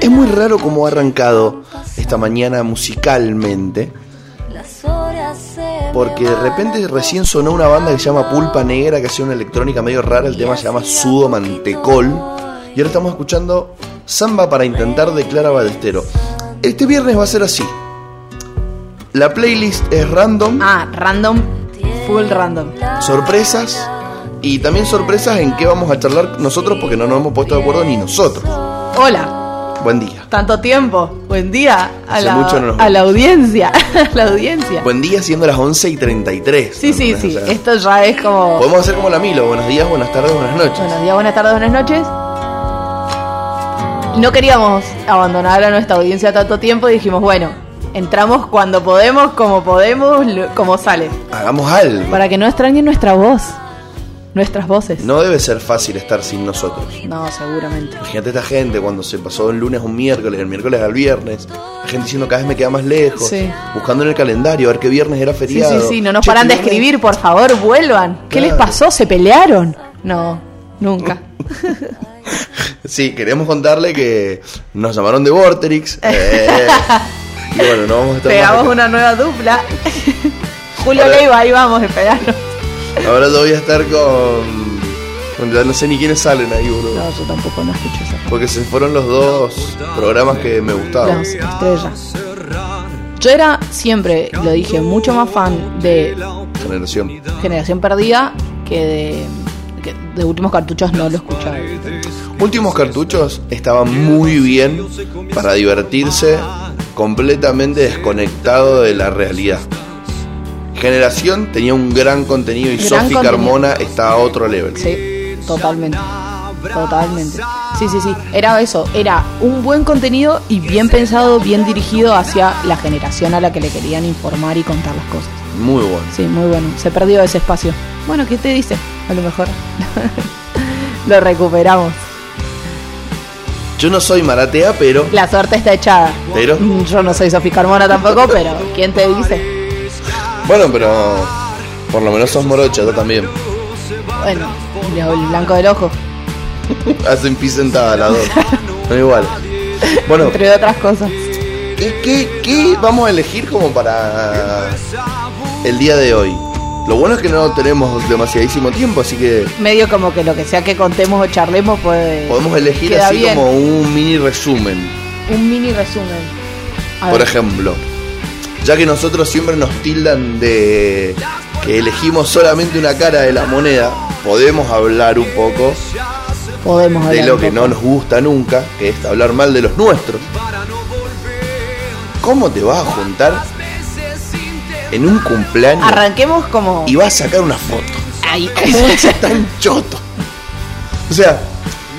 Es muy raro cómo ha arrancado esta mañana musicalmente. Porque de repente recién sonó una banda que se llama Pulpa Negra, que hacía una electrónica medio rara, el tema se llama Sudo Mantecol. Y ahora estamos escuchando Samba para intentar declarar Ballestero. Este viernes va a ser así. La playlist es random. Ah, random, full random. Sorpresas. Y también sorpresas en qué vamos a charlar nosotros porque no nos hemos puesto de acuerdo ni nosotros. Hola. Buen día. Tanto tiempo. Buen día a, Hace la, mucho no nos a la audiencia. a la audiencia. Buen día siendo las 11 y 33. Sí, sí, sí. O sea, Esto ya es como. Podemos hacer como la Milo. Buenos días, buenas tardes, buenas noches. Buenos días, buenas tardes, buenas noches. No queríamos abandonar a nuestra audiencia tanto tiempo y dijimos, bueno, entramos cuando podemos, como podemos, como sale. Hagamos algo. Para que no extrañen nuestra voz, nuestras voces. No debe ser fácil estar sin nosotros. No, seguramente. Imagínate esta gente cuando se pasó el lunes a un miércoles, el miércoles al viernes. La gente diciendo cada vez me queda más lejos. Sí. Buscando en el calendario a ver qué viernes era Sí, feriado. sí, sí, no nos Che, paran de escribir, por favor, vuelvan. ¿Qué les pasó? ¿Se pelearon? No, nunca. Sí, queremos contarle que nos llamaron de Vorterix. eh, y bueno, no vamos a estar Pegamos una nueva dupla. Julio Ahora- Leiva, ahí vamos, esperarnos. Ahora yo voy a estar con. ya no sé ni quiénes salen ahí, boludo. No, yo tampoco no escucho esa Porque se fueron los dos programas que me gustaban. Las estrellas. Yo era siempre, lo dije, mucho más fan de Generación. Generación Perdida que de, que de Últimos Cartuchos no lo escuchaba. Últimos cartuchos estaban muy bien para divertirse completamente desconectado de la realidad. Generación tenía un gran contenido y Gran Sofi contenido. Carmona está a otro level. Sí, totalmente. Totalmente. Sí, sí, sí. Era eso. Era un buen contenido y bien pensado, bien dirigido hacia la generación a la que le querían informar y contar las cosas. Muy bueno. Sí, muy bueno. Se perdió ese espacio. Bueno, ¿qué te dice? A lo mejor lo recuperamos. Yo no soy maratea, pero. La suerte está echada. Pero. Yo no soy Sofía Carmona tampoco, pero ¿quién te dice? Bueno, pero. Por lo menos sos morocha, yo también. Bueno, el blanco del ojo, Hacen pis sentada las dos. No igual. Bueno, entre otras cosas. ¿qué, qué, qué vamos a elegir como para el día de hoy? Lo bueno es que no tenemos demasiadísimo tiempo, así que Medio como que lo que sea que contemos o charlemos puede. podemos elegir así bien. como un mini resumen. Un mini resumen. A Por ver, ejemplo, ya que nosotros siempre nos tildan de que elegimos solamente una cara de la moneda, podemos hablar un poco podemos de lo que no nos gusta nunca, que es hablar mal de los nuestros. ¿Cómo te vas a juntar en un cumpleaños Arranquemos como. y vas a sacar una foto? ¿Cómo es tan choto? O sea,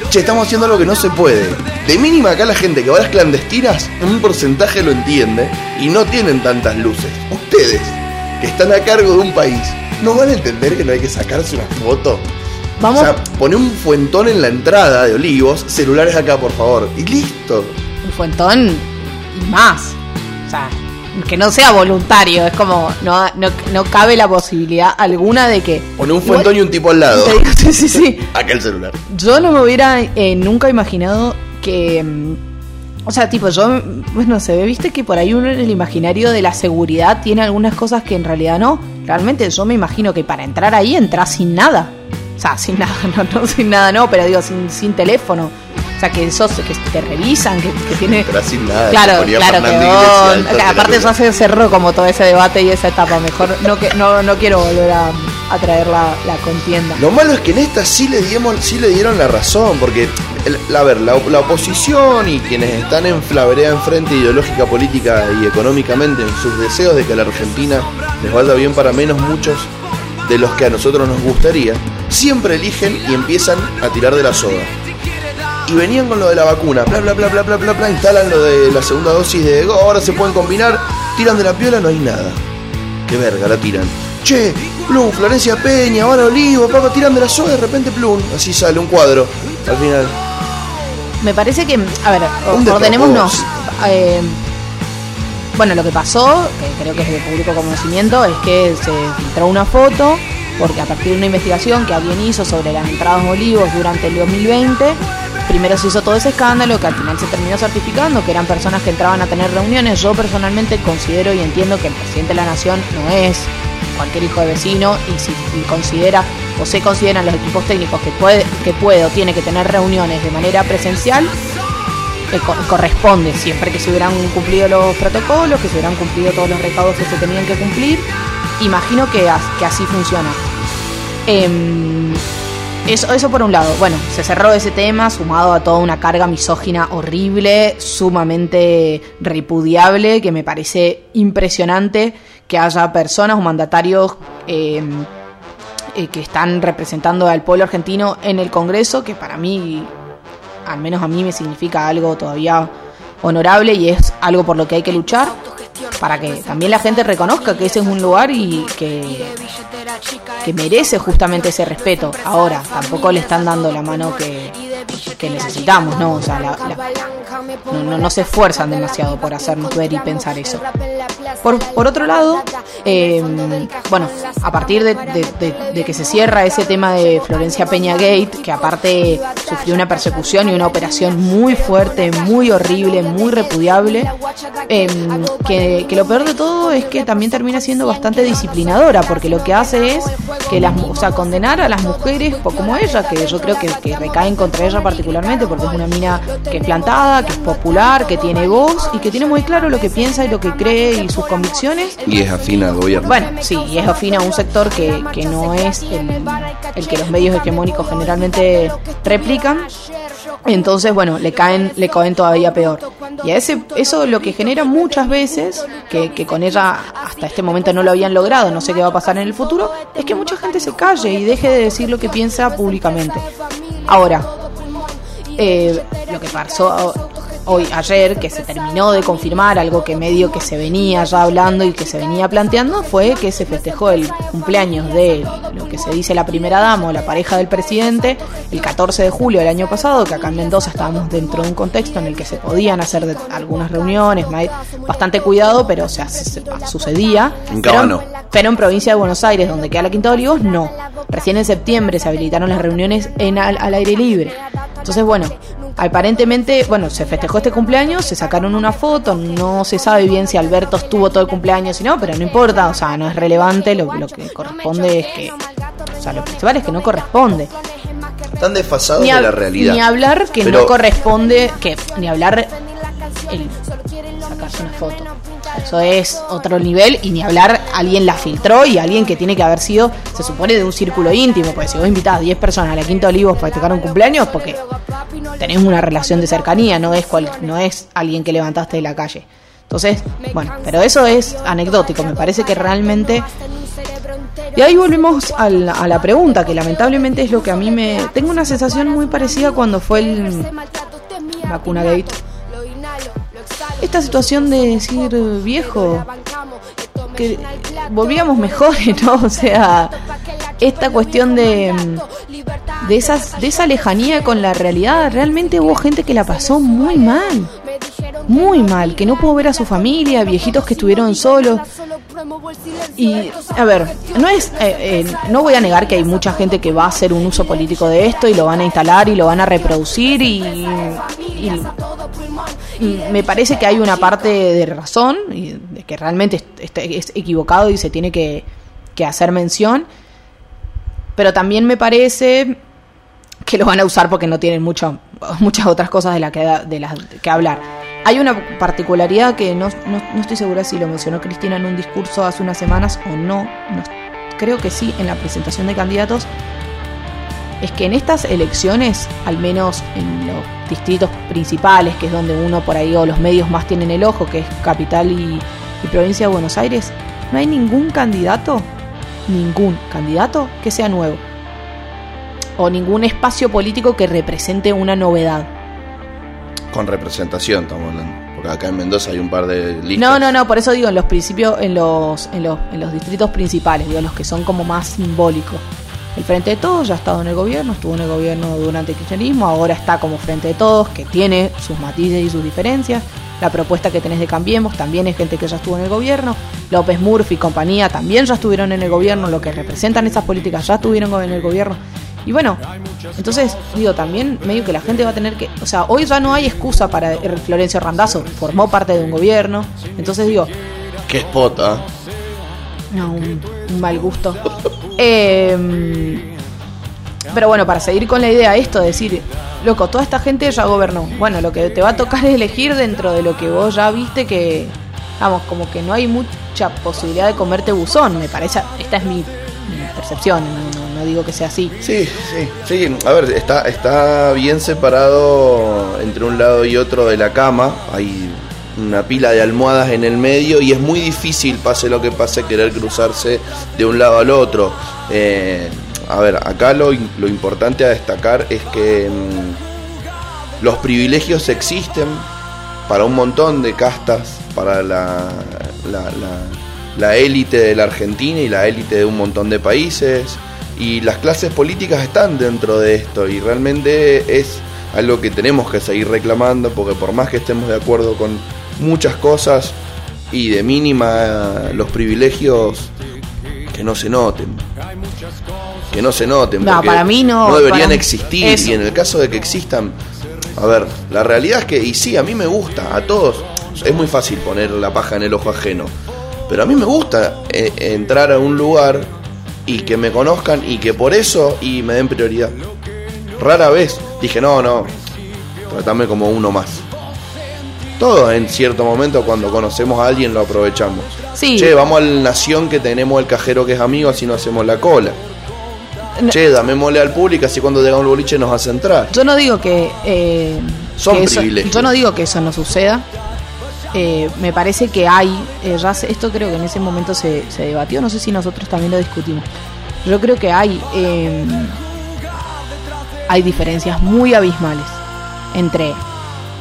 che, estamos haciendo algo que no se puede. De mínima acá la gente que va a las clandestinas, un porcentaje lo entiende y no tienen tantas luces. Ustedes, que están a cargo de un país, no van a entender que no hay que sacarse una foto. Vamos. O sea, pone un fuentón en la entrada de Olivos, celulares acá, por favor. Y listo. un fuentón y más. O sea, que no sea voluntario. Es como. No, no, no cabe la posibilidad alguna de que. Pone un fuentón y un tipo al lado. Sí, sí, sí. Acá el celular. Yo no me hubiera eh, nunca imaginado que. mm, O sea, tipo, yo. Bueno, se ve, viste que por ahí uno en el imaginario de la seguridad tiene algunas cosas que en realidad no. Realmente yo me imagino que para entrar ahí entras sin nada. O sea, sin nada, no, no sin nada, no, pero digo, sin, sin teléfono. O sea, que sos, que te revisan, que, que tiene. Pero sin nada. Claro, claro que vos- aparte ya se cerró como todo ese debate y esa etapa. Mejor no que no, no quiero volver a, a traer la, la contienda. Lo malo es que en esta sí le, dimos, sí le dieron la razón, porque, el- a ver, la, la oposición y quienes están en la vereda enfrente ideológica, política y económicamente en sus deseos de que a la Argentina les vaya bien para menos muchos de los que a nosotros nos gustaría, siempre eligen y empiezan a tirar de la soga. Y venían con lo de la vacuna, bla bla bla bla bla bla bla, instalan lo de la segunda dosis de "Oh, ahora se pueden combinar, tiran de la piola, no hay nada. Qué verga, la tiran. Che, Plum, Florencia Peña, ahora Olivo, papá, tiran de la soga, de repente Plum. Así sale un cuadro al final. Me parece que, a ver, ordenémonos. Eh, bueno, lo que pasó, que creo que es de público conocimiento, es que se filtró una foto, porque a partir de una investigación que alguien hizo sobre las entradas de olivos durante el 2020, primero se hizo todo ese escándalo que al final se terminó certificando, que eran personas que entraban a tener reuniones. Yo personalmente considero y entiendo que el presidente de la nación no es cualquier hijo de vecino y si considera o se consideran los equipos técnicos que puede, que puede o tiene que tener reuniones de manera presencial, corresponde siempre que se hubieran cumplido los protocolos, que se hubieran cumplido todos los recados que se tenían que cumplir. Imagino que, que así funciona. Em, eso, eso por un lado. Bueno, se cerró ese tema sumado a toda una carga misógina horrible, sumamente repudiable, que me parece impresionante que haya personas o mandatarios em, eh, que están representando al pueblo argentino en el Congreso, que para mí, al menos a mí, me significa algo todavía honorable y es algo por lo que hay que luchar para que también la gente reconozca que ese es un lugar y que, que merece justamente ese respeto. Ahora, tampoco le están dando la mano que, que necesitamos, ¿no? O sea, no, no, se esfuerzan demasiado por hacernos ver y pensar eso. Por, por otro lado, em, bueno, a partir de, de, que se cierra ese tema de Florencia Peña Gate, que aparte sufrió una persecución y una operación muy fuerte, muy horrible, muy repudiable, em, que, que, lo peor de todo es que también termina siendo bastante disciplinadora, porque lo que hace es que las, o sea, condenar a las mujeres como ella, que yo creo que, que recaen contra ella particularmente porque es una mina que es plantada, que es popular, que tiene voz y que tiene muy claro lo que piensa y lo que cree y sus convicciones. Y es afina al gobierno. Bueno, sí, y es afina a un sector que, que no es el, el que los medios hegemónicos generalmente replican. Entonces, bueno, le caen, le caen todavía peor. Y a ese, eso lo que genera muchas veces, que, que, con ella hasta este momento no lo habían logrado, no sé qué va a pasar en el futuro, es que mucha gente se calle y deje de decir lo que piensa públicamente. Ahora, eh, lo que pasó hoy, ayer, que se terminó de confirmar, algo que medio que se venía ya hablando y que se venía planteando, fue que se festejó el cumpleaños de lo que se dice la primera dama o la pareja del presidente, el 14 de julio del año pasado, que acá en Mendoza estábamos dentro de un contexto en el que se podían hacer algunas reuniones, bastante cuidado, pero o sea, sucedía. En pero, pero, en provincia de Buenos Aires, donde queda la Quinta de Olivos, no. Recién en septiembre se habilitaron las reuniones en al aire libre. Entonces, bueno, aparentemente, bueno, se festejó este cumpleaños, se sacaron una foto, no se sabe bien si Alberto estuvo todo el cumpleaños y no, pero no importa, o sea, no es relevante, lo, que corresponde es que, o sea, lo principal es que no corresponde. Están desfasados de la realidad. Ni hablar que no corresponde, que ni hablar el sacarse una foto. Eso es otro nivel y ni hablar, alguien la filtró y alguien que tiene que haber sido, se supone, de un círculo íntimo. Porque si vos invitás a 10 personas a la Quinta Olivos para festejar un cumpleaños, porque tenés una relación de cercanía, no es, cual, no es alguien que levantaste de la calle. Entonces, bueno, pero eso es anecdótico, me parece que realmente... Y ahí volvemos a la, a la pregunta, que lamentablemente es lo que a mí me... Tengo una sensación muy parecida cuando fue el vacuna gate esta situación de decir viejo, que volvíamos mejores, ¿no? O sea, esta cuestión de, de, esas, de esa lejanía con la realidad, realmente hubo gente que la pasó muy mal muy mal, que no pudo ver a su familia, viejitos que estuvieron solos. Y, a ver, no es, eh, eh, no voy a negar que hay mucha gente que va a hacer un uso político de esto y lo van a instalar y lo van a reproducir y, me parece que hay una parte de razón, y que realmente es, equivocado y se tiene que, que hacer mención, pero también me parece que lo van a usar porque no tienen mucho, muchas otras cosas de, la que, de las que hablar. Hay una particularidad que no, no, estoy segura si lo mencionó Cristina en un discurso hace unas semanas o no, creo que sí, en la presentación de candidatos, es que en estas elecciones, al menos en los distritos principales, que es donde uno por ahí o los medios más tienen el ojo, que es capital y, y provincia de Buenos Aires, no hay ningún candidato, ningún candidato que sea nuevo o ningún espacio político que represente una novedad. Con representación estamos hablando. Porque acá en Mendoza hay un par de listas. No, no, no, por eso digo en los principios, en los, en los, en los distritos principales, digo, los que son como más simbólicos. El Frente de Todos ya ha estado en el gobierno, estuvo en el gobierno durante el kirchnerismo, ahora está como Frente de Todos, que tiene sus matices y sus diferencias. La propuesta que tenés de Cambiemos también es gente que ya estuvo en el gobierno. López Murphy y compañía también ya estuvieron en el gobierno. Lo que representan esas políticas ya estuvieron en el gobierno. Y bueno, entonces, digo, también medio que la gente va a tener que. O sea, hoy ya no hay excusa para Florencio Randazzo. Formó parte de un gobierno. Entonces, digo. Qué spota. No, un, mal gusto. Em, pero bueno, para seguir con la idea, esto de decir, loco, toda esta gente ya gobernó. Bueno, lo que te va a tocar es elegir dentro de lo que vos ya viste que. Vamos, como que no hay mucha posibilidad de comerte buzón, me parece. Esta es mi, percepción, no, digo que sea así. Sí, sí, sí. A ver, está, está bien separado entre un lado y otro de la cama. Hay una pila de almohadas en el medio y es muy difícil, pase lo que pase, querer cruzarse de un lado al otro. Eh, a ver, acá lo, lo, importante a destacar es que mm, los privilegios existen para un montón de castas, para la, la élite de la Argentina y la élite de un montón de países. Y las clases políticas están dentro de esto y realmente es algo que tenemos que seguir reclamando porque por más que estemos de acuerdo con muchas cosas y de mínima los privilegios que no se noten. Que no se noten. No, para mí no. No deberían existir. Y en el caso de que existan, a ver, la realidad es que, y sí, a mí me gusta, a todos, es muy fácil poner la paja en el ojo ajeno. Pero a mí me gusta eh, entrar a un lugar y que me conozcan y que por eso y me den prioridad. Rara vez dije, no, no, tratame como uno más. Todos en cierto momento cuando conocemos a alguien lo aprovechamos. Sí. Che, vamos al nación que tenemos el cajero que es amigo, así no hacemos la cola. Che, dame mole al público, así cuando llega un boliche nos hace entrar. Yo no digo que... Eh, Son privilegios. Yo no digo que eso no suceda. Eh, me parece que hay, eh, esto creo que en ese momento se, se, debatió, no sé si nosotros también lo discutimos. Yo creo que hay, hay diferencias muy abismales entre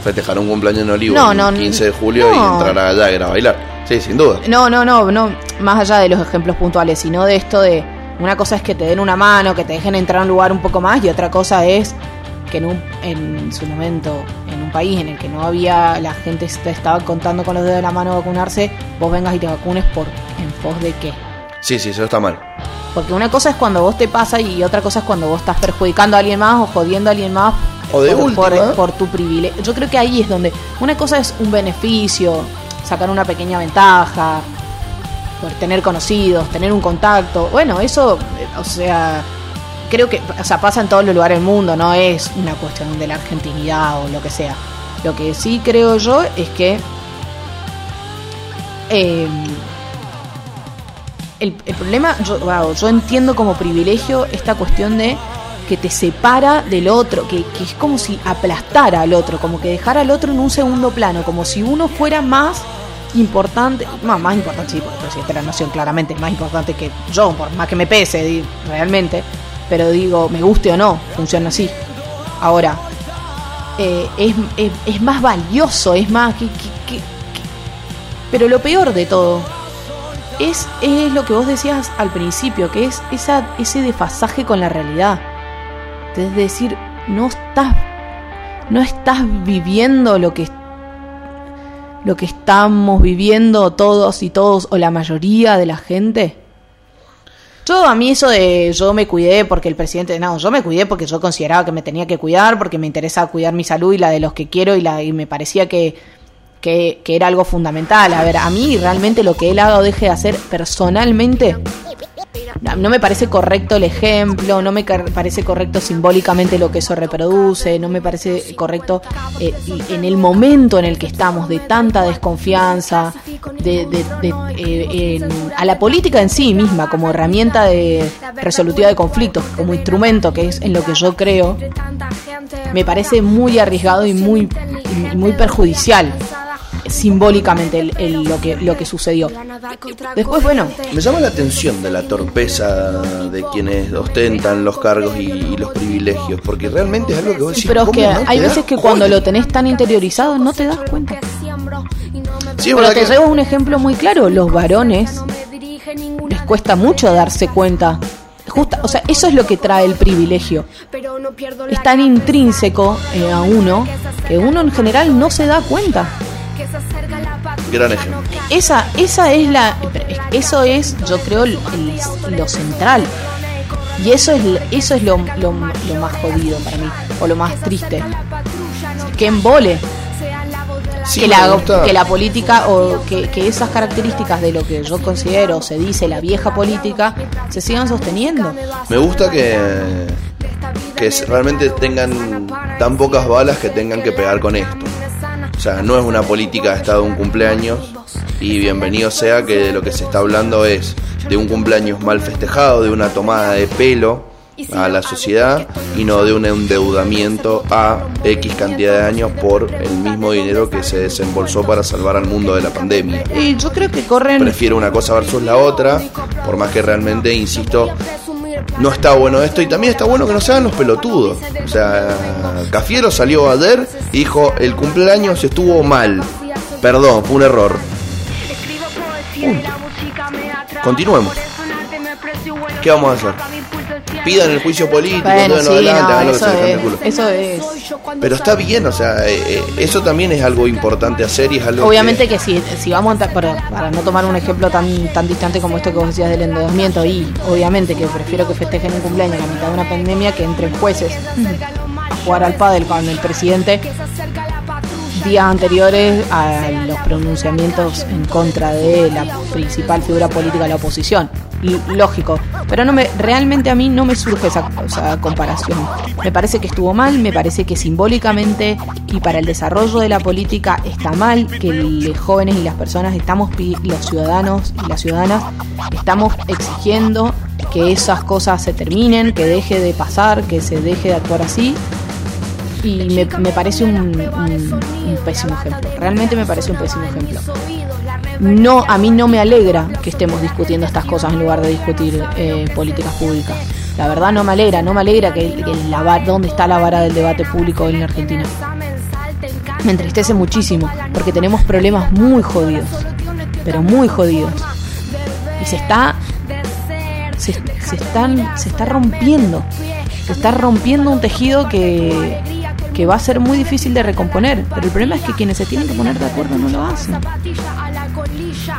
festejar un cumpleaños en Olivo el 15 de julio y entrar allá a bailar. Sí, sin duda. No, no, no, no, más allá de los ejemplos puntuales, sino de esto de una cosa es que te den una mano, que te dejen entrar a un lugar un poco más y otra cosa es que en, un, en su momento, en un país en el que no había, la gente te estaba contando con los dedos de la mano vacunarse, vos vengas y te vacunes por en pos de qué. Sí, sí, eso está mal. Porque una cosa es cuando vos te pasa y otra cosa es cuando vos estás perjudicando a alguien más o jodiendo a alguien más o de por, por, tu privilegio. Yo creo que ahí es donde una cosa es un beneficio, sacar una pequeña ventaja, por tener conocidos, tener un contacto. Bueno, eso, eh, o sea, creo que o sea, pasa en todos los lugares del mundo, no es una cuestión de la argentinidad o lo que sea. Lo que sí creo yo es que eh, el, problema, yo, yo entiendo como privilegio esta cuestión de que te separa del otro, que, que, es como si aplastara al otro, como que dejara al otro en un segundo plano, como si uno fuera más importante, no, más importante, sí, porque el presidente de la nación claramente es más importante que yo, por más que me pese realmente, pero digo, me guste o no, funciona así. Ahora, eh, es, es, más valioso, es más... Pero lo peor de todo es, es lo que vos decías al principio, que es esa, ese desfasaje con la realidad. Es decir, no estás, no estás viviendo lo que, lo que estamos viviendo todos y todos, o la mayoría de la gente. Yo a mí eso de yo me cuidé porque el presidente, no, yo me cuidé porque yo consideraba que me tenía que cuidar, porque me interesa cuidar mi salud y la de los que quiero y, la, y me parecía que, que, era algo fundamental. A ver, a mí realmente lo que él haga o deje de hacer personalmente no me parece correcto el ejemplo, no me parece correcto simbólicamente lo que eso reproduce, no me parece correcto eh, en el momento en el que estamos de tanta desconfianza, de, eh, a la política en sí misma como herramienta de resolutiva de conflictos, como instrumento que es en lo que yo creo, me parece muy arriesgado y muy, y muy perjudicial simbólicamente lo, que, lo que sucedió. Después, bueno. Me llama la atención de la torpeza de quienes ostentan los cargos y, los privilegios, porque realmente es algo que vos decís, Pero es que hay veces que cuando lo tenés tan interiorizado no te das cuenta. Sí, Pero te llevo un ejemplo muy claro: los varones les cuesta mucho darse cuenta Justa, o sea, eso es lo que trae el privilegio. Es tan intrínseco eh, a uno que uno en general no se da cuenta. Gran ejemplo. Esa, esa es la. Eso es, yo creo, lo central. Y eso es, eso es lo, lo, lo más jodido para mí, o lo más triste. Que embole Sí, que, la, que la política o que, que esas características de lo que yo considero se dice la vieja política se sigan sosteniendo. Me gusta que, que realmente tengan tan pocas balas que tengan que pegar con esto. O sea, no es una política de Estado un cumpleaños y bienvenido sea que de lo que se está hablando es de un cumpleaños mal festejado, de una tomada de pelo a la sociedad y no de un endeudamiento a X cantidad de años por el mismo dinero que se desembolsó para salvar al mundo de la pandemia. Y yo creo que corren Prefiero una cosa versus la otra, por más que realmente, insisto, no está bueno esto y también está bueno que no se hagan los pelotudos. O sea, Cafiero salió ayer y dijo, el cumpleaños estuvo mal. Perdón, fue un error. Punto. Continuemos. ¿Qué vamos a hacer? Pidan el juicio político, Bueno, sí, adelante, no, que eso el es, culo. eso es. Pero está bien, o sea, eh, eh, eso también es algo importante hacer y es algo Obviamente que si, si vamos a, para, para no tomar un ejemplo tan tan distante como esto que vos decías del endeudamiento y obviamente que prefiero que festejen un cumpleaños en la mitad de una pandemia que entren jueces a jugar al pádel con el presidente días anteriores a los pronunciamientos en contra de la principal figura política de la oposición. Lógico, pero no me realmente a mí no me surge esa, comparación. Me parece que estuvo mal, me parece que simbólicamente y para el desarrollo de la política está mal que los jóvenes y las personas estamos los ciudadanos y las ciudadanas estamos exigiendo que esas cosas se terminen, que deje de pasar, que se deje de actuar así y me, parece un pésimo ejemplo. Realmente me parece un pésimo ejemplo. No, a mí no me alegra que estemos discutiendo estas cosas en lugar de discutir eh, políticas públicas. La verdad no me alegra, no me alegra que, que la dónde está la vara del debate público en la Argentina. Me entristece muchísimo porque tenemos problemas muy jodidos, pero muy jodidos. Y se está se, se están se está rompiendo se está rompiendo un tejido que, que va a ser muy difícil de recomponer pero el problema es que quienes se tienen que poner de acuerdo no lo hacen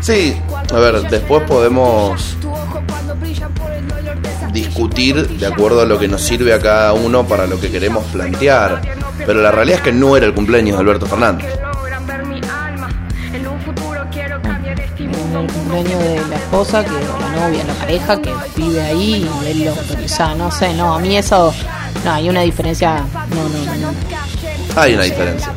Sí, a ver, después podemos discutir de acuerdo a lo que nos sirve a cada uno para lo que queremos plantear. Pero la realidad es que no era el cumpleaños de Alberto Fernández. el cumpleaños de la esposa que la novia la pareja que vive ahí y él lo autoriza no sé no a mí eso no hay una diferencia no no no, Hay una diferencia.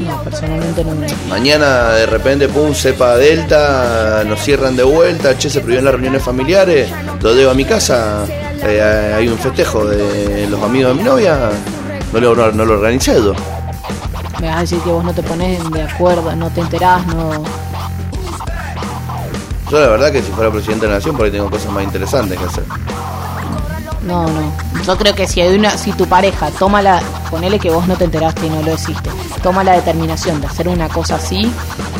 No personalmente no. Mañana de repente, pum, cepa delta, nos cierran de vuelta, che, se prohibieron las reuniones familiares, lo debo a mi casa, eh, hay un festejo de los amigos de mi novia, no lo, no, no lo organicé yo. me vas a decir que vos no te pones de acuerdo no te enterás no. Yo la verdad que si fuera presidente de la nación por ahí tengo cosas más interesantes que hacer. No, no. Yo creo que si hay una, si tu pareja toma la, ponele que vos no te enteraste y no lo hiciste, toma la determinación de hacer una cosa así,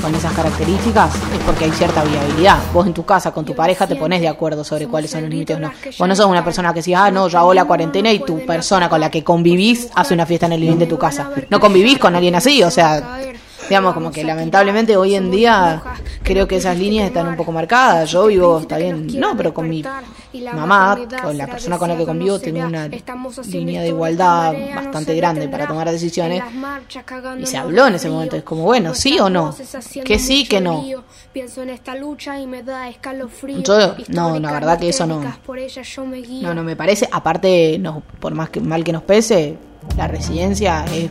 con esas características, es porque hay cierta viabilidad. Vos en tu casa con tu pareja te pones de acuerdo sobre cuáles son los límites o no. Vos no sos una persona que decís, ah, no, yo hago la cuarentena y tu persona con la que convivís hace una fiesta en el living de tu casa. No convivís con alguien así, o sea, digamos como que lamentablemente hoy en día creo que esas líneas están un poco marcadas. Yo vivo, está bien, no, pero con mi mamá, con la persona con la que convivo, tengo una línea de igualdad bastante grande para tomar decisiones. Y se habló en ese momento, es como, bueno, sí o no, que sí, que no. Yo, no, la verdad que eso no. No, no me parece, aparte, no, por más que mal que nos pese, la residencia es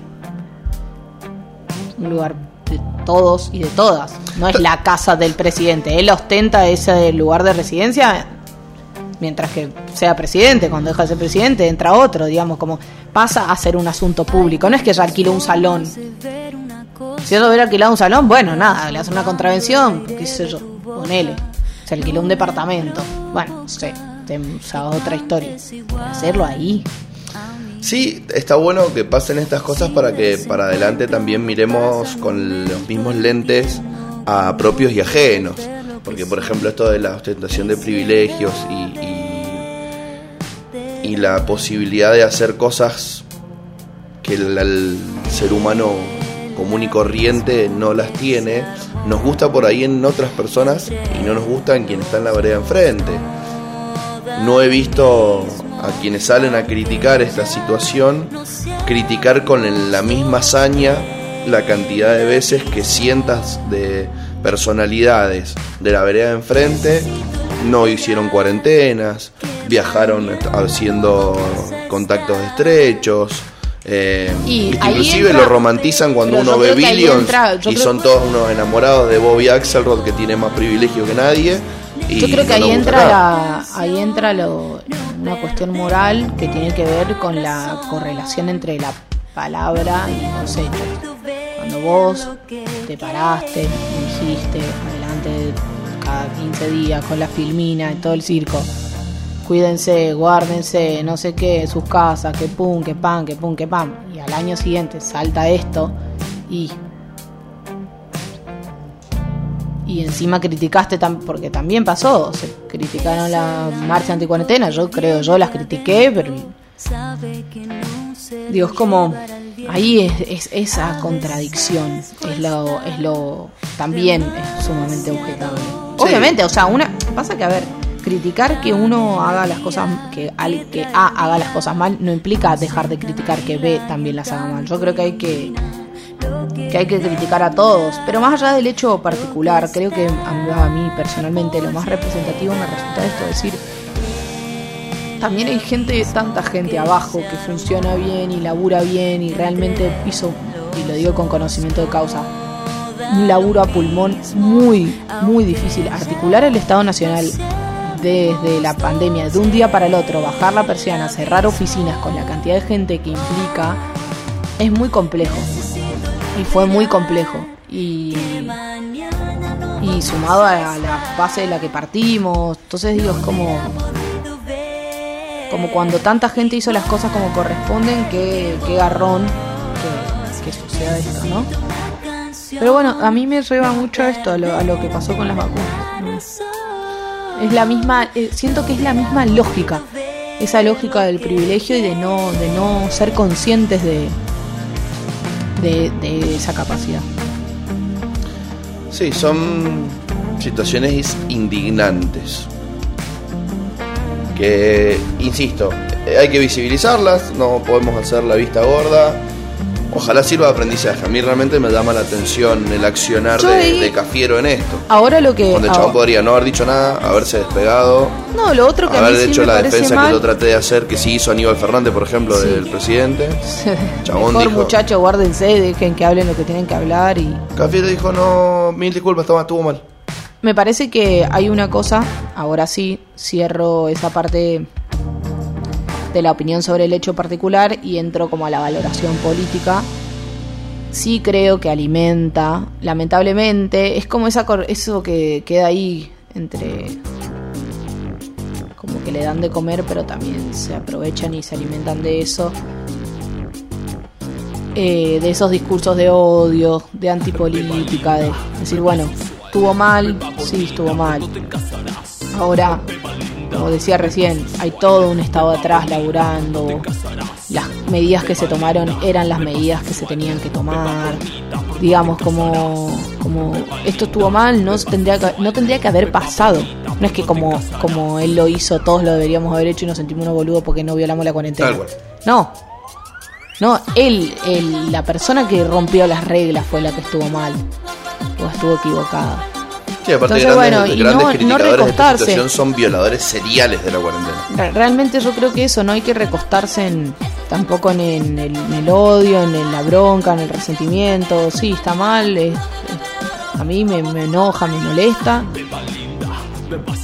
un lugar de todos y de todas. No es la casa del presidente. Él ostenta ese lugar de residencia mientras que sea presidente. Cuando deja de ser presidente, entra otro, digamos, como pasa a ser un asunto público. No es que ya alquiló un salón. Si yo hubiera alquilado un salón, bueno, nada, le hace una contravención, qué sé yo, ponele. Se alquiló un departamento. Bueno, no sé, otra historia. Hacerlo ahí. Sí, está bueno que pasen estas cosas para que para adelante también miremos con los mismos lentes a propios y ajenos. Porque, por ejemplo, esto de la ostentación de privilegios y, y, la posibilidad de hacer cosas que el, ser humano común y corriente no las tiene, nos gusta por ahí en otras personas y no nos gusta en quien está en la vereda enfrente. no he visto a quienes salen a criticar esta situación criticar con la misma hazaña la cantidad de veces que cientos de personalidades de la vereda de enfrente no hicieron cuarentenas, viajaron haciendo contactos estrechos. Eh, Y inclusive entra- lo romantizan cuando uno ve Billions entra- y creo- son todos unos enamorados de Bobby Axelrod que tiene más privilegio que nadie. y Yo creo que no ahí entra la, ahí entra lo- una cuestión moral que tiene que ver con la correlación entre la palabra y los hechos. Cuando vos te paraste dijiste adelante cada 15 días con la filmina y todo el circo, cuídense, guárdense, no sé qué, sus casas, que pum, que pan, que pum, que pam, y al año siguiente salta esto y y encima criticaste tam- porque también pasó, se criticaron la marcha anticuarentena, yo creo, yo las critiqué, pero digo, es como ahí es, es esa contradicción, es lo, es lo también es sumamente objetable. Obviamente, o sea, una pasa que a ver, criticar que uno haga las cosas que al que A haga las cosas mal no implica dejar de criticar que B también las haga mal. Yo creo que hay que que hay que criticar a todos, pero más allá del hecho particular, creo que a, a mí personalmente lo más representativo me resulta esto, decir, también hay gente, tanta gente abajo que funciona bien y labura bien y realmente hizo, y lo digo con conocimiento de causa, un laburo a pulmón muy, muy difícil. Articular el Estado Nacional desde la pandemia, de un día para el otro, bajar la persiana, cerrar oficinas con la cantidad de gente que implica, es muy complejo. Y fue muy complejo. Y, y sumado a la, base de la que partimos, entonces digo, es como, como cuando tanta gente hizo las cosas como corresponden, que, que garrón que, que suceda esto, ¿no? Pero bueno, a mí me lleva mucho esto, a lo, a lo que pasó con las vacunas. Es la misma, eh, siento que es la misma lógica, esa lógica del privilegio y de no, de no ser conscientes de, de, de esa capacidad. Sí, son situaciones indignantes. Que, insisto, hay que visibilizarlas, no podemos hacer la vista gorda. Ojalá sirva de aprendizaje. A mí realmente me llama la atención el accionar de, ahí- de Cafiero en esto. Ahora lo que... Donde el chabón podría no haber dicho nada, haberse despegado, no, lo otro que a mí haber sí hecho me la defensa que yo traté de hacer, que sí hizo Aníbal Fernández, por ejemplo, Sí. del presidente. Chabón Mejor dijo- muchachos, guárdense, dejen que hablen lo que tienen que hablar y... Cafiero dijo, no, mil disculpas, estaba, estuvo mal. Me parece que hay una cosa, ahora sí, cierro esa parte de la opinión sobre el hecho particular y entro como a la valoración política. Sí creo que alimenta, lamentablemente, es como esa eso que queda ahí entre como que le dan de comer pero también se aprovechan y se alimentan de eso. Eh, de esos discursos de odio, de antipolítica, de decir, bueno, estuvo mal, sí, estuvo mal. Ahora, como decía recién, hay todo un estado atrás laburando. Las medidas que se tomaron eran las medidas que se tenían que tomar. Digamos, como, como esto estuvo mal, no tendría que, no tendría que haber pasado. No es que como, como él lo hizo, todos lo deberíamos haber hecho y nos sentimos unos boludos porque no violamos la cuarentena. No. No, él, él, la persona que rompió las reglas fue la que estuvo mal. O estuvo equivocada. Sí, aparte Entonces, grandes, bueno, y grandes no- no criticadores de esta recostarse. situación son violadores seriales de la cuarentena. Re- Realmente yo creo que eso, no hay que recostarse en tampoco en, en el, en el odio, en, la bronca, en el resentimiento. Sí, está mal, es- es- a mí me, me enoja, me molesta.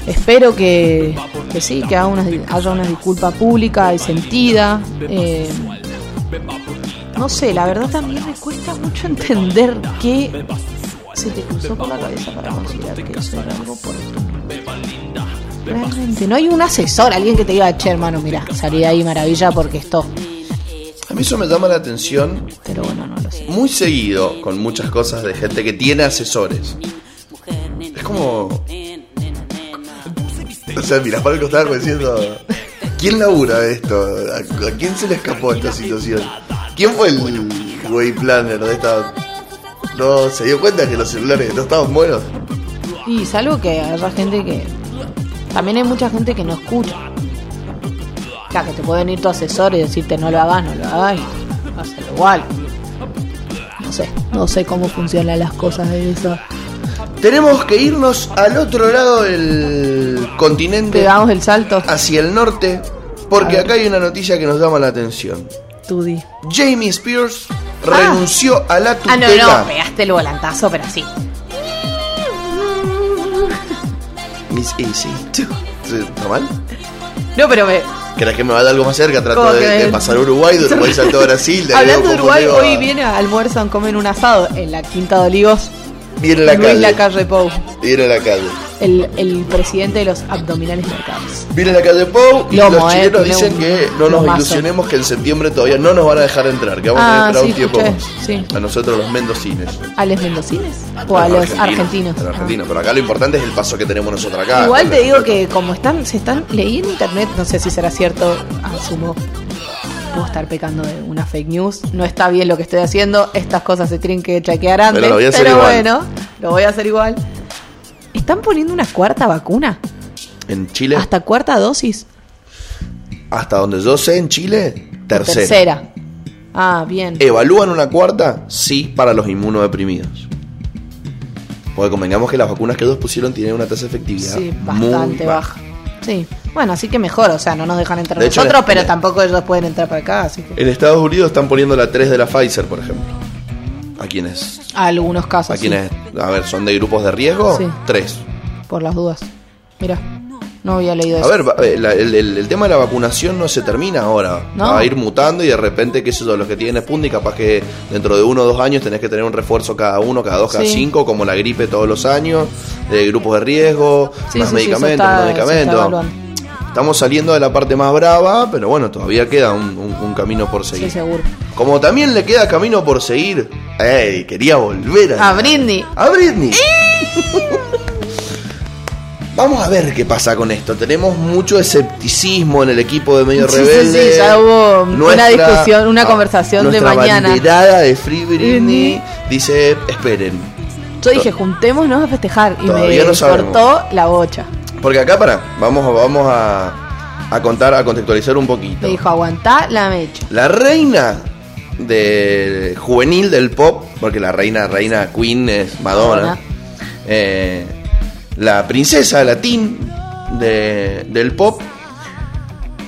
Espero que, que sí, que haga una, haya una disculpa pública y sentida. Eh, no sé, la verdad también me cuesta mucho entender que se te cruzó por la cabeza para considerar que eso era algo oportuno. Realmente, no hay un asesor, alguien que te diga, che, hermano, mira, salí de ahí maravilla porque esto. A mí eso me llama la atención Pero bueno, no lo sé. muy seguido con muchas cosas de gente que tiene asesores. Es como. O sea, mira, para el costado diciendo. ¿Quién labura de esto? ¿A, a quién se le escapó esta situación? ¿Quién fue el way planner de esta.? No, se dio cuenta que los celulares no estaban buenos. Y salvo que haya gente que. También hay mucha gente que no escucha. Claro, que te puede venir tu asesor y decirte no lo hagas, no lo hagas y hacerlo igual. No sé, no sé cómo funcionan las cosas de eso. Tenemos que irnos al otro lado del continente, Pegamos el salto, hacia el norte, porque acá hay una noticia que nos llama la atención. tú di. Jamie Spears renunció a la Ah, tutela. no, no, pegaste el volantazo, pero sí. Miss Easy. ¿Está mal? No, pero me, ¿Crees que me va a dar algo más cerca? Trato de, pasar a Uruguay, de Uruguay salto a Brasil. de Hablando de Uruguay, confundido hoy a- viene a almuerzan, comen un asado en la Quinta de Olivos. Viene la Luis calle. Lacalle Pou, Viene la calle. El, el presidente de los abdominales marcados. Viene la calle Pou y Lomo, los eh, chilenos tiene dicen un que no nos lomazo. ilusionemos que en septiembre todavía no nos van a dejar entrar, que vamos Ah, a que sí, un tiempo sí. A nosotros los mendocines. ¿A los mendocines? ¿O a los argentinos? A los argentinos, pero acá lo importante es el paso que tenemos nosotros acá. Igual te digo que como están, se están, leí en internet, no sé si será cierto, asumo, puedo estar pecando de una fake news, no está bien lo que estoy haciendo, estas cosas se tienen que chequear antes, Pero lo voy a hacer pero igual. bueno, lo voy a hacer igual. ¿Están poniendo una cuarta vacuna? En Chile, hasta, ¿Hasta cuarta dosis? donde yo sé, en Chile, tercera. Tercera. Ah, bien. ¿Evalúan una cuarta? Sí, para los inmunodeprimidos. Porque convengamos que las vacunas que ellos pusieron tienen una tasa de efectividad Sí, muy bastante baja. Sí. Bueno, así que mejor, o sea, no nos dejan entrar De hecho, nosotros, en- pero en- tampoco ellos pueden entrar para acá, así que... En Estados Unidos están poniendo la 3 de la Pfizer, por ejemplo. ¿A quienes? Algunos casos, ¿A sí, quienes? A ver, ¿son de grupos de riesgo? Sí. Tres. por las dudas. Mira, no había leído A eso. ver, va- eh, la- el, el- el tema de la vacunación no se termina ahora. No. Va a ir mutando y de repente, qué sé yo, los que tienen Sputnik, capaz que dentro de uno o dos años tenés que tener un refuerzo cada uno, cada dos, cada Sí. cinco, como la gripe todos los años, de grupos de riesgo, Sí, más sí, sí, medicamentos, está- está medicamentos. Estamos saliendo de la parte más brava, pero bueno, todavía queda un, un- un camino por Sí, seguir. seguro. Como también le queda camino por seguir. ¡Ey! Quería volver a. A Britney. ¡A Britney! Vamos a ver qué pasa con esto. Tenemos mucho escepticismo en el equipo de Medio Sí, sí, Rebelde. sí, ya hubo una discusión, una ah, conversación de nuestra mañana. banderada de Free Britney dice: Esperen. Yo dije, juntémonos a festejar y Todavía me no cortó la bocha. Porque acá, para, vamos, vamos a, a contar, a contextualizar un poquito. Me dijo, aguantá la mecha. La reina de juvenil del pop, porque la reina, reina Queen es Madonna. Eh, la princesa latín de- del pop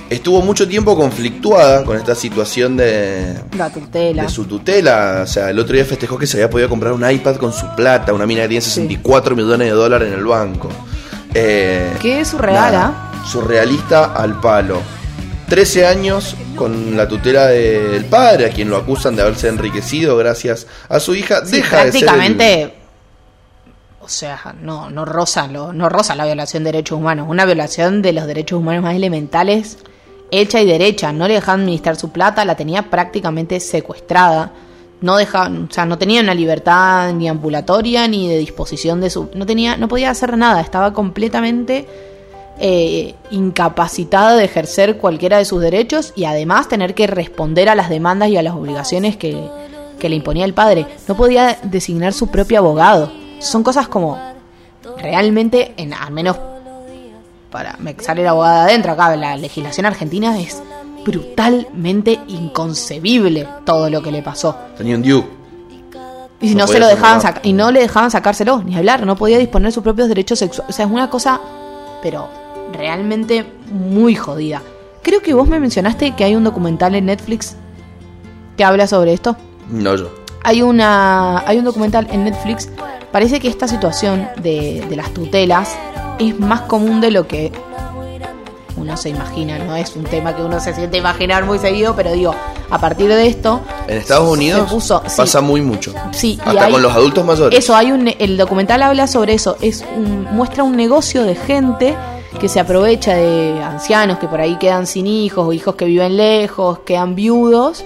estuvo mucho tiempo conflictuada con esta situación de, La tutela. de su tutela. O sea, el otro día festejó que se había podido comprar un iPad con su plata, una mina que tiene 64 millones de dólares en el banco. Eh, Qué surreal, nada, Surrealista al palo. 13 años con la tutela del padre, a quien lo acusan de haberse enriquecido gracias a su hija. Sí, Deja de ser el- prácticamente, o sea, no, no roza lo, no roza la violación de derechos humanos, una violación de los derechos humanos más elementales, hecha y derecha. No le dejaban administrar su plata, la tenía prácticamente secuestrada. No dejaban, o sea, no tenía una libertad ni ambulatoria ni de disposición de su, no tenía, no podía hacer nada, estaba completamente eh, incapacitada de ejercer cualquiera de sus derechos y además tener que responder a las demandas y a las obligaciones que, que le imponía el padre. No podía designar su propio abogado. Son cosas como realmente, en, al menos para me sale la abogada adentro acá, la legislación argentina es brutalmente inconcebible todo lo que le pasó. Tenía un. Y No no, se lo dejaban nada. sac- y no le dejaban sacárselo, ni hablar, no podía disponer sus propios derechos sexuales. O sea, es una cosa, pero realmente muy jodida. Creo que vos me mencionaste que hay un documental en Netflix que habla sobre esto. No yo. Hay una hay un documental en Netflix. Parece que esta situación de, de las tutelas es más común de lo que uno se imagina. No es un tema que uno se siente imaginar muy seguido, pero digo, a partir de esto En Estados Unidos se puso- sí. pasa muy mucho. Sí, Hasta hay- con los adultos mayores. Eso, hay un, el documental habla sobre eso. Es un- muestra un negocio de gente que se aprovecha de ancianos que por ahí quedan sin hijos o hijos que viven lejos, quedan viudos.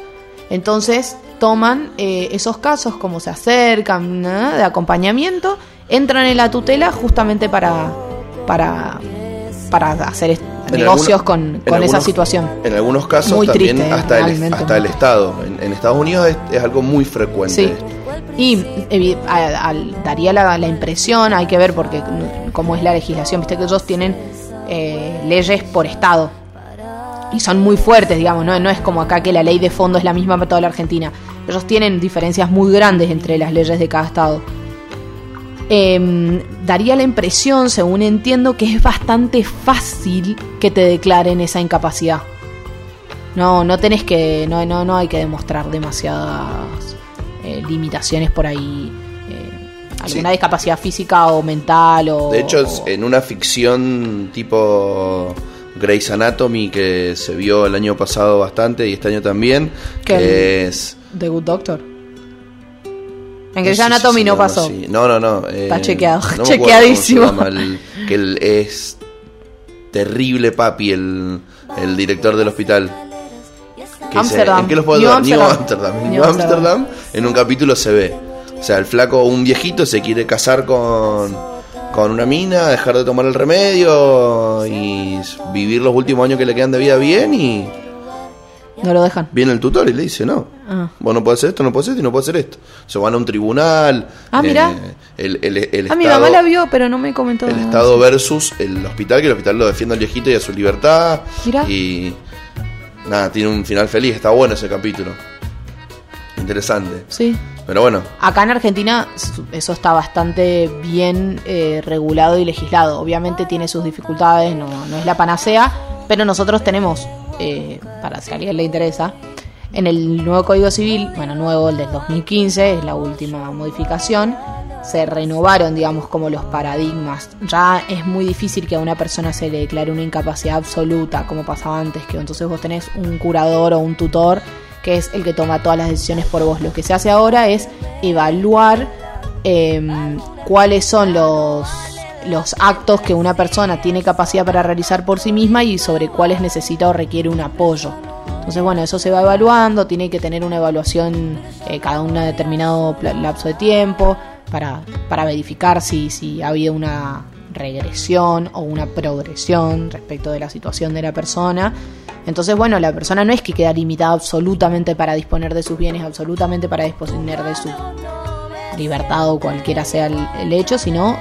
Entonces toman eh, esos casos como se acercan ¿no? de acompañamiento, entran en la tutela justamente para para para hacer negocios algunos- con, con esa situación. En algunos casos Muy también triste, hasta, el, hasta el Estado. En, en Estados Unidos es, es algo muy frecuente. Sí. Y a- al- daría la, la impresión, hay que ver porque mm, cómo es la legislación, viste que ellos tienen eh, leyes por estado. y son muy fuertes, digamos, ¿no? no es como acá que la ley de fondo es la misma para toda la Argentina. Ellos tienen diferencias muy grandes entre las leyes de cada estado. Em, daría la impresión, según entiendo, que es bastante fácil que te declaren esa incapacidad. No, no tenés que, no, no, no hay que demostrar demasiadas eh, limitaciones por ahí. eh, alguna Sí. discapacidad física o mental o... De hecho, o- en una ficción tipo Grey's Anatomy que se vio el año pasado bastante y este año también, que es... The Good Doctor. En no Grey's si Anatomy no pasó. así. No, no, no. eh, Está chequeado, no cómo se chequeadísimo. llama el- que es terrible papi, el, el director del hospital. Que Amsterdam. se- ¿En qué los puedo New dar? New Amsterdam. New New Amsterdam. Amsterdam, en un capítulo se ve. O sea, el flaco, un viejito, se quiere casar con, con una mina, dejar de tomar el remedio y vivir los últimos años que le quedan de vida bien y No lo dejan. viene el tutor y le dice, no, Ah. vos no podés hacer esto, no podés hacer esto y no podés hacer esto. Se van a un tribunal. Ah, mirá. eh, el, el, el Ah, mi mamá la vio, pero no me comentó. el nada. Estado versus el hospital, que el hospital lo defiende al viejito y a su libertad. Mirá. Y nada, tiene un final feliz, está bueno ese capítulo. Interesante. Sí. Pero bueno, Acá en Argentina eso está bastante bien eh, regulado y legislado. Obviamente tiene sus dificultades, no, no es la panacea, pero nosotros tenemos, eh, para si a alguien le interesa, en el nuevo Código Civil, bueno, nuevo, el del 2015, es la última modificación, se renovaron, digamos, como los paradigmas. Ya es muy difícil que a una persona se le declare una incapacidad absoluta, como pasaba antes, que entonces vos tenés un curador o un tutor que es el que toma todas las decisiones por vos. Lo que se hace ahora es evaluar em, cuáles son los, los actos que una persona tiene capacidad para realizar por sí misma y sobre cuáles necesita o requiere un apoyo. Entonces, bueno, eso se va evaluando, tiene que tener una evaluación eh, cada un determinado lapso de tiempo para, para verificar si, si ha habido una regresión o una progresión respecto de la situación de la persona. Entonces, bueno, la persona no es que queda limitada absolutamente para disponer de sus bienes, absolutamente para disponer de su libertad o cualquiera sea el hecho, sino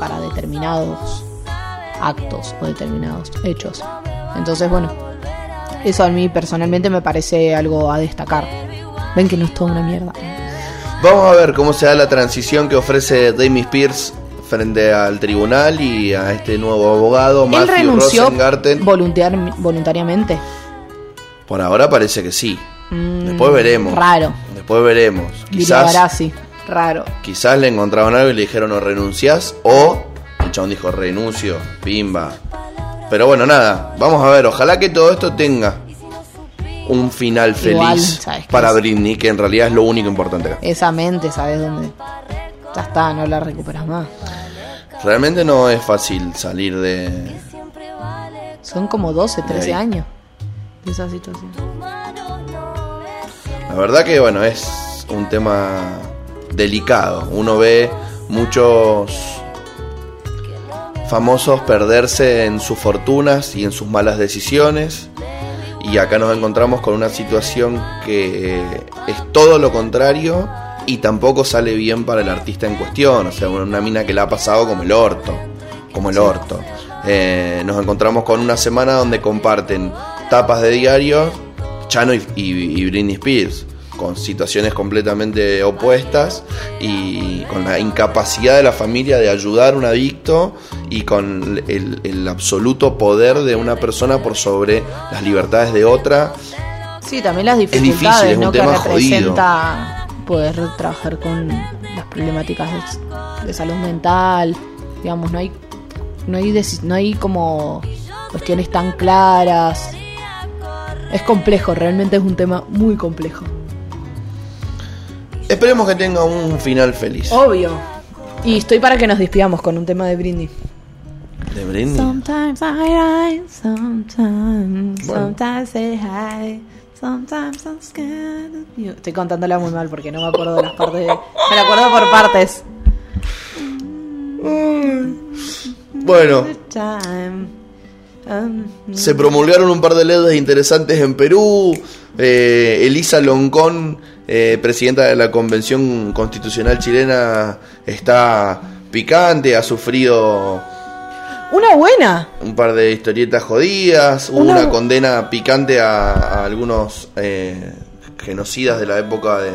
para determinados actos o determinados hechos. Entonces, bueno, eso a mí personalmente me parece algo a destacar. Ven que no es toda una mierda. vamos a ver cómo se da la transición que ofrece Damie Spears frente al tribunal y a este nuevo abogado, Él Matthew renunció voluntariamente. Por ahora parece que sí. Mm, Después veremos. Raro. Después veremos. Quizás. Raro. Quizás le encontraban algo y le dijeron o renuncias o el chabón dijo renuncio, pimba. Pero bueno, nada, vamos a ver, ojalá que todo esto tenga un final Igual, feliz ¿sabes qué para? Britney, que en realidad es lo único importante. Esa mente, ¿sabes dónde? Ya está, no la recuperas más. Realmente no es fácil salir de... Son como 12, 13 ahí. años de esa situación. La verdad que bueno, es un tema delicado. Uno ve muchos famosos perderse en sus fortunas y en sus malas decisiones. Y acá nos encontramos con una situación que es todo lo contrario y tampoco sale bien para el artista en cuestión. O sea, una mina que la ha pasado como el orto. Como el orto. Eh, nos encontramos con una semana donde comparten tapas de diario Chano y, y- y Britney Spears con situaciones completamente opuestas y con la incapacidad de la familia de ayudar a un adicto y con el, el absoluto poder de una persona por sobre las libertades de otra. Sí, también las difícil, dificultades es un ¿no? que tema representa poder trabajar con las problemáticas de, de salud mental. Digamos, no hay, no hay, no hay como cuestiones tan claras. Es complejo, realmente es un tema muy complejo. Esperemos que tenga un final feliz. Obvio. Y estoy para que nos despidamos con un tema de Britney. De Britney. Sometimes I sometimes, Bueno. sometimes say hi, sometimes I'm scared of you. Estoy contándola muy mal porque no me acuerdo de las partes. de- Me la acuerdo por partes. Bueno, Se promulgaron un par de leyes interesantes en Perú. Eh, Elisa Loncón, eh, presidenta de la Convención Constitucional chilena, está picante, ha sufrido Una buena. Un par de historietas jodidas. Hubo Una- una, condena picante a, a algunos eh, genocidas de la época de,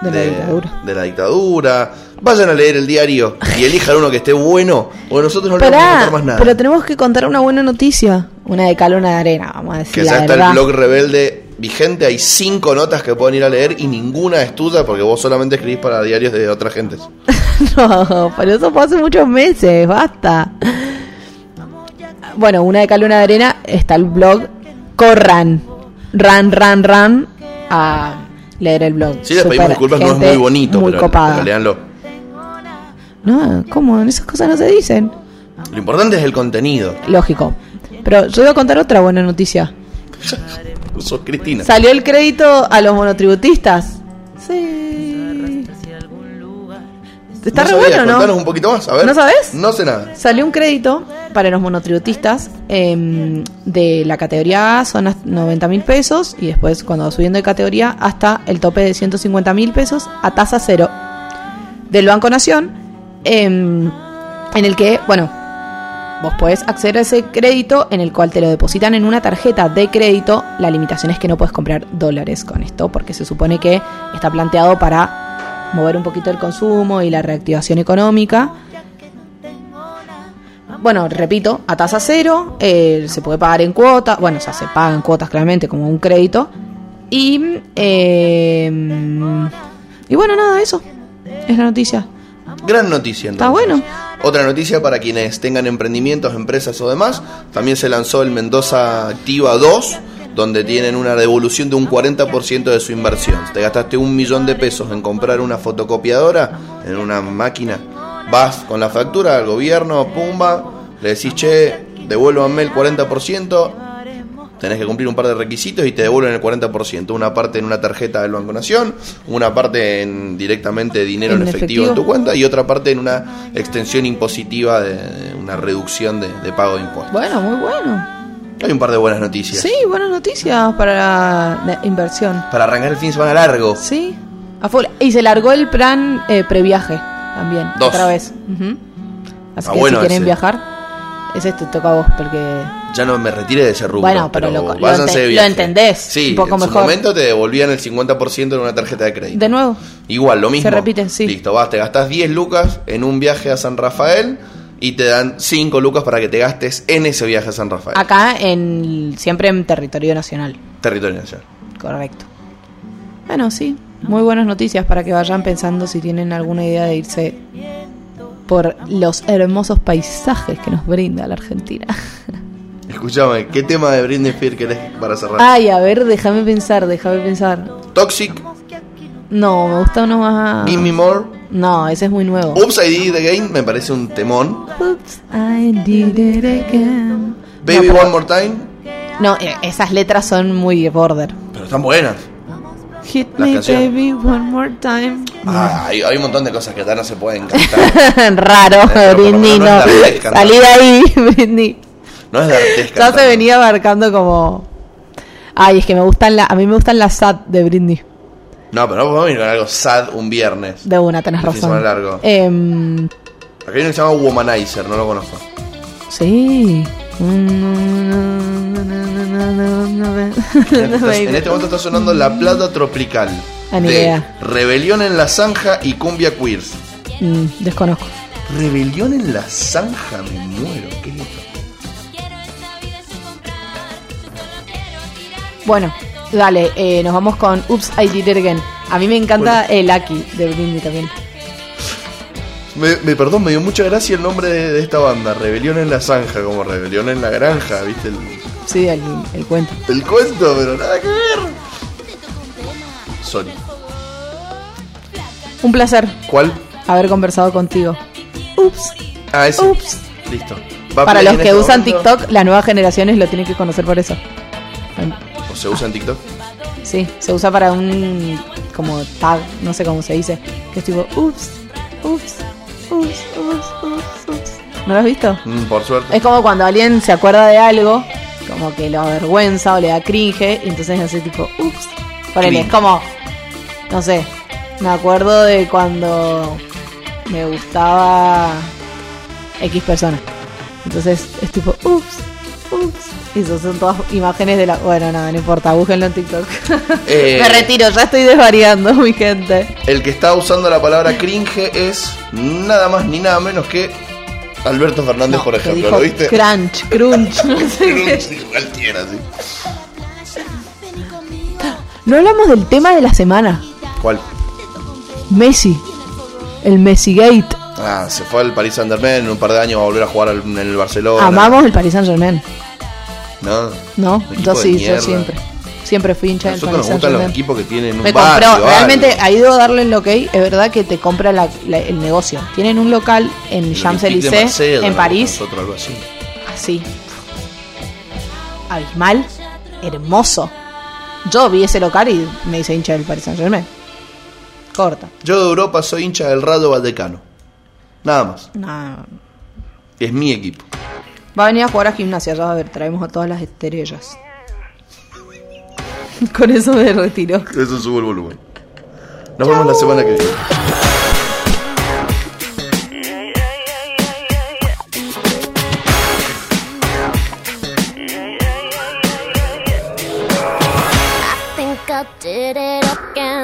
De la dictadura. de la dictadura. Vayan a leer el diario y elijan uno que esté bueno. O nosotros no le vamos a contar más nada. pero tenemos que contar una buena noticia. Una de cal, una de arena, vamos a decir que ya está verdad. el blog rebelde vigente. Hay cinco notas que pueden ir a leer y ninguna es tuya porque vos solamente escribís para diarios de otras gentes. no, pero eso fue hace muchos meses, basta. Bueno, una de cal, una de arena, está el blog. Corran, ran, ran, ran a leer el blog. Si les pedimos disculpas, no es muy bonito, Muy pero, copada. pero leanlo. No, ¿cómo? Esas cosas no se dicen. Lo importante es el contenido. Lógico. Pero yo voy a contar otra buena noticia. Sos Cristina. ¿Salió el crédito a los monotributistas? Sí. Está ¿No re sabías? bueno, ¿no? un poquito más, a ver. ¿No sabes? No sé nada. Salió un crédito para los monotributistas em, de la categoría A, son 90 mil pesos, y después cuando va subiendo de categoría hasta el tope de 150 mil pesos a tasa cero del Banco Nación, em, en el que, bueno, vos podés acceder a ese crédito en el cual te lo depositan en una tarjeta de crédito. La limitación es que no puedes comprar dólares con esto, porque se supone que está planteado para mover un poquito el consumo y la reactivación económica. Bueno, repito, a tasa cero, eh, se puede pagar en cuotas, bueno, o sea, se pagan cuotas claramente como un crédito. Y, eh, y bueno, nada, eso es la noticia. Gran noticia, entonces. Está bueno. Otra noticia para quienes tengan emprendimientos, empresas o demás. También se lanzó el Mendoza Activa 2, donde tienen una devolución de un 40% de su inversión. Si te gastaste un millón de pesos en comprar una fotocopiadora, en una máquina, vas con la factura al gobierno, pumba, le decís, che, devuélvanme el 40%. Tenés que cumplir un par de requisitos y te devuelven el 40%. Una parte en una tarjeta del Banco Nación, una parte en directamente dinero en, En efectivo, en efectivo. tu cuenta y otra parte en una extensión impositiva de, de una reducción de, de pago de impuestos. Bueno, muy bueno. Hay un par de buenas noticias. Sí, buenas noticias para la, inversión. Para arrancar el fin de semana largo. Sí, a full. Y se largó el plan eh, previaje también, Dos. otra vez. Así Ah, que bueno si quieren ese. viajar, ese te toca a vos, porque Ya no me retire de ese rubro. Bueno, pero lo- lo ente- lo entendés Sí, un poco en mejor. su momento te devolvían el 50% en una tarjeta de crédito. de nuevo, Igual, lo mismo. Se repite, sí. Listo, vas, te gastás 10 lucas en un viaje a San Rafael y te dan 5 lucas para que te gastes en ese viaje a San Rafael. acá en siempre en territorio nacional, Territorio nacional. correcto. Bueno, sí, muy buenas noticias para que vayan pensando si tienen alguna idea de irse por los hermosos paisajes que nos brinda la Argentina. Escúchame, ¿qué tema de Britney Spears querés para cerrar? Ay, a ver, déjame pensar, déjame pensar. Toxic, No, me gusta uno más. Give Me More, No, ese es muy nuevo. Oops, I Did It Again, me parece un temón. Oops, I did it again. Baby no, One More Time, No, eh, esas letras son muy border. pero están buenas. Hit Las me canciones. baby one more time. Ah, hay, hay un montón de cosas que ya no se pueden cantar. Raro, Eh, Britney, no. Salí de ahí, Britney. No es de artes Ya se venía abarcando como. Ay, es que me gustan la, a mí me gustan las sad de Britney. No, pero no podemos ir con algo sad un viernes. De una, tenés razón. semana largo. Em, Acá hay uno que se llama Womanizer, no lo conozco. sí. en este momento está sonando La Plata Tropical. Ah, ni de idea. Rebelión en la Zanja y Cumbia Queers. Mm, desconozco. Rebelión en la Zanja, me muero. ¿Qué es Bueno, dale, eh, nos vamos con Oops, I Did It Again. A mí me encanta el Lucky de Britney también. Me, me- perdón, me dio mucha gracia el nombre de, de esta banda. Rebelión en la Zanja, como Rebelión en la Granja, ¿viste? El, Sí, el, el cuento. el cuento, pero nada que ver. Sorry. Un placer ¿Cuál? haber conversado contigo. Ups, Ah, ese. ups. Listo. Para los que este usan momento. TikTok, las nuevas generaciones lo tienen que conocer por eso. ¿O se usa en TikTok? Sí, se usa para un como tag, no sé cómo se dice, que es tipo ups, ups, ups, ups, ups, ups. ¿No lo has visto? Mm, por suerte. Es como cuando alguien se acuerda de algo, como que lo avergüenza o le da cringe, y entonces hace tipo, ups. Ponele, Cringe. es como, no sé, me acuerdo de cuando me gustaba X persona. Entonces es tipo, ups, ups. Y esas son todas imágenes de la. Bueno, nada, no importa, búsquenlo en TikTok. Eh. Me retiro, ya estoy desvariando, mi gente. El que está usando la palabra cringe es nada más ni nada menos que Alberto Fernández, No, por ejemplo. dijo ¿Lo viste? Crunch, crunch, no sé qué. Crunch, dijo cualquiera, sí. No hablamos del tema de la semana. ¿Cuál? Messi. El Messi Gate. Ah, se fue al Paris Saint Germain en un par de años va a volver a jugar en el Barcelona. Amamos el Paris Saint Germain. ¿No? No, yo sí, mierda. yo siempre. Siempre fui hincha del Paris nos gustan los equipos que tienen un Me barrio, compró, realmente algo. ha ido a darle el ok, es verdad que te compra la- la- el negocio. Tienen un local en Champs-Élysées, en. París, Nosotros algo así. así. Abismal, hermoso. Yo vi ese local y me hice hincha del Paris Saint Germain. Corta. Yo de Europa soy hincha del Rayo Vallecano. Nada más. No. Es mi equipo. Va a venir a jugar a gimnasia, ya va a ver, traemos a todas las estrellas. Con eso me retiro. Eso sube el volumen. Nos vemos la semana que viene. I think I did it again.